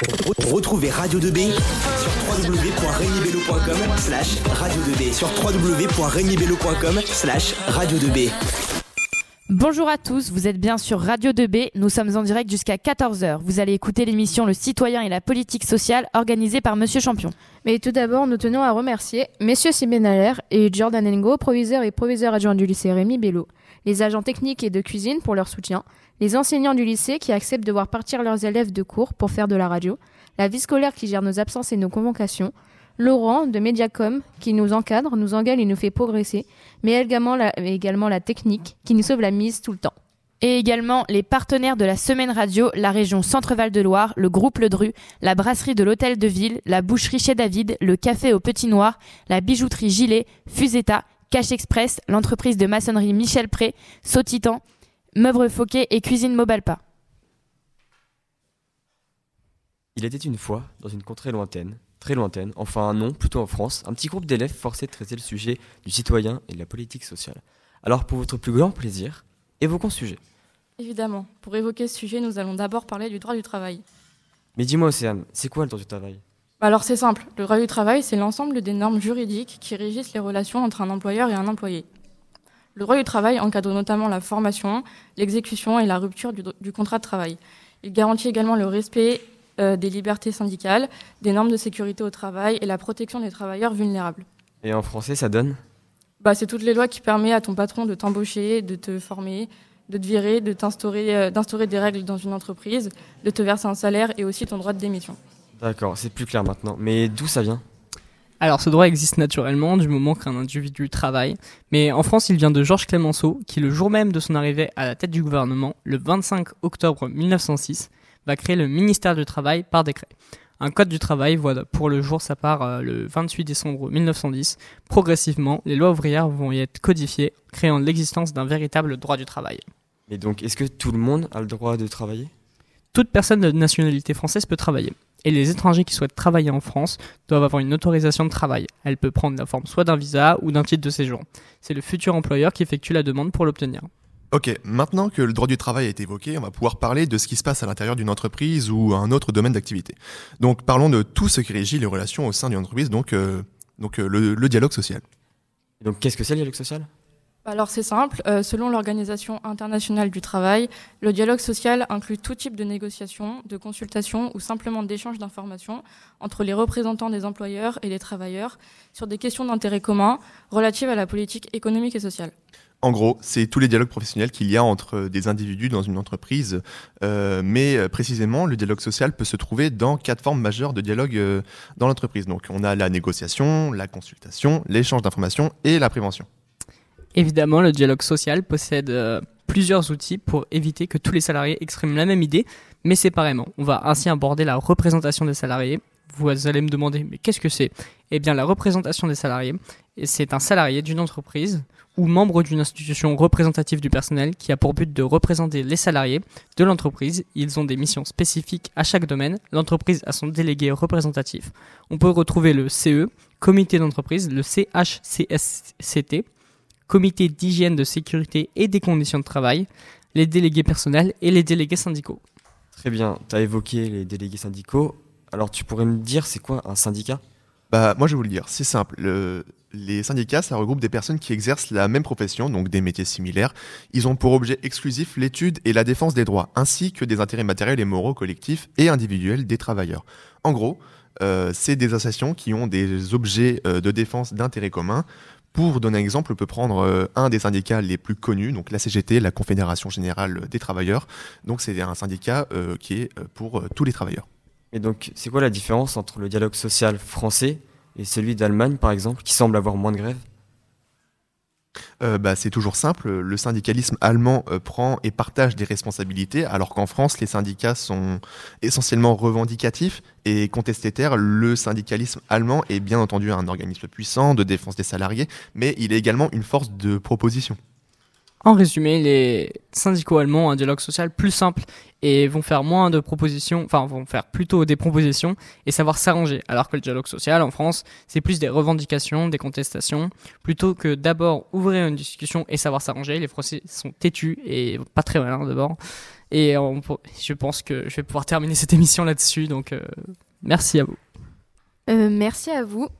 Retrouvez Radio 2B sur www.regnibello.com slash radio 2B sur www.regnibello.com slash radio 2B. Bonjour à tous, vous êtes bien sur Radio 2B, nous sommes en direct jusqu'à 14h. Vous allez écouter l'émission Le citoyen et la politique sociale organisée par Monsieur Champion. Mais tout d'abord, nous tenons à remercier messieurs Simenaler et Jordan Engo, proviseurs et proviseurs adjoints du lycée Rémi Bello, les agents techniques et de cuisine pour leur soutien, les enseignants du lycée qui acceptent de voir partir leurs élèves de cours pour faire de la radio, la vie scolaire qui gère nos absences et nos convocations, Laurent de Mediacom qui nous encadre, nous engage et nous fait progresser, mais également la, technique qui nous sauve la mise tout le temps. Et également les partenaires de la Semaine Radio, la région Centre-Val de Loire, le groupe Le Dru, la brasserie de l'Hôtel de Ville, la boucherie chez David, le café au Petit Noir, la bijouterie Gilet, Fusetta, Cache Express, l'entreprise de maçonnerie Michel Pré, Sautitan, Meuvre Fauquet et Cuisine Mobalpa. Il était une fois, dans une contrée lointaine, très lointaine, enfin non, plutôt en France, un petit groupe d'élèves forcés de traiter le sujet du citoyen et de la politique sociale. Alors pour votre plus grand plaisir, évoquons ce sujet. Évidemment, pour évoquer ce sujet, nous allons d'abord parler du droit du travail. Mais dis-moi Océane, c'est quoi le droit du travail? Alors c'est simple, le droit du travail, c'est l'ensemble des normes juridiques qui régissent les relations entre un employeur et un employé. Le droit du travail encadre notamment la formation, l'exécution et la rupture du, du contrat de travail. Il garantit également le respect euh, des libertés syndicales, des normes de sécurité au travail et la protection des travailleurs vulnérables. Et en français, ça donne? Bah, C'est toutes les lois qui permettent à ton patron de t'embaucher, de te former, de te virer, de t'instaurer, euh, d'instaurer des règles dans une entreprise, de te verser un salaire et aussi ton droit de démission. D'accord, c'est plus clair maintenant. Mais d'où ça vient? Alors ce droit existe naturellement du moment qu'un individu travaille, mais en France il vient de Georges Clemenceau qui le jour même de son arrivée à la tête du gouvernement, le 25 octobre 1906, va créer le ministère du Travail par décret. Un code du travail voit pour le jour sa part euh, le 28 décembre 1910. Progressivement, les lois ouvrières vont y être codifiées, créant l'existence d'un véritable droit du travail. Et donc, est-ce que tout le monde a le droit de travailler? Toute personne de nationalité française peut travailler. Et les étrangers qui souhaitent travailler en France doivent avoir une autorisation de travail. Elle peut prendre la forme soit d'un visa ou d'un titre de séjour. C'est le futur employeur qui effectue la demande pour l'obtenir. Ok, maintenant que le droit du travail a été évoqué, on va pouvoir parler de ce qui se passe à l'intérieur d'une entreprise ou un autre domaine d'activité. Donc parlons de tout ce qui régit les relations au sein d'une entreprise, donc, euh, donc euh, le, le, dialogue social. Donc qu'est-ce que c'est le dialogue social? Alors c'est simple, euh, selon l'Organisation internationale du travail, le dialogue social inclut tout type de négociation, de consultation ou simplement d'échange d'informations entre les représentants des employeurs et des travailleurs sur des questions d'intérêt commun relatives à la politique économique et sociale. En gros, c'est tous les dialogues professionnels qu'il y a entre des individus dans une entreprise. Euh, mais euh, précisément, le dialogue social peut se trouver dans quatre formes majeures de dialogue dans l'entreprise. Donc, on a la négociation, la consultation, l'échange d'informations et la prévention. Évidemment, le dialogue social possède euh, plusieurs outils pour éviter que tous les salariés expriment la même idée, mais séparément. On va ainsi aborder la représentation des salariés. Vous allez me demander, mais qu'est-ce que c'est? Eh bien, la représentation des salariés, c'est un salarié d'une entreprise ou membre d'une institution représentative du personnel qui a pour but de représenter les salariés de l'entreprise. Ils ont des missions spécifiques à chaque domaine. L'entreprise a son délégué représentatif. On peut retrouver le CE, comité d'entreprise, le CHCSCT, comité d'hygiène, de sécurité et des conditions de travail, les délégués personnels et les délégués syndicaux. Très bien, tu as évoqué les délégués syndicaux. Alors tu pourrais me dire c'est quoi un syndicat? Bah, moi, je vais vous le dire, c'est simple. Le, les syndicats, ça regroupe des personnes qui exercent la même profession, donc des métiers similaires. Ils ont pour objet exclusif l'étude et la défense des droits, ainsi que des intérêts matériels et moraux collectifs et individuels des travailleurs. En gros, euh, c'est des associations qui ont des objets euh, de défense d'intérêt commun. Pour donner un exemple, on peut prendre euh, un des syndicats les plus connus, donc la CGT, la Confédération Générale des Travailleurs. Donc c'est un syndicat euh, qui est euh, pour tous les travailleurs. Et donc, c'est quoi la différence entre le dialogue social français et celui d'Allemagne, par exemple, qui semble avoir moins de grèves? Euh, bah, c'est toujours simple. Le syndicalisme allemand euh, prend et partage des responsabilités, alors qu'en France, les syndicats sont essentiellement revendicatifs et contestataires. Le syndicalisme allemand est bien entendu un organisme puissant de défense des salariés, mais il est également une force de proposition. En résumé, les syndicaux allemands ont un dialogue social plus simple et vont faire moins de propositions, enfin vont faire plutôt des propositions et savoir s'arranger. Alors que le dialogue social en France, c'est plus des revendications, des contestations, plutôt que d'abord ouvrir une discussion et savoir s'arranger. Les Français sont têtus et pas très malins d'abord. Et je pense que je vais pouvoir terminer cette émission là-dessus. Donc, euh, merci à vous. Euh, merci à vous.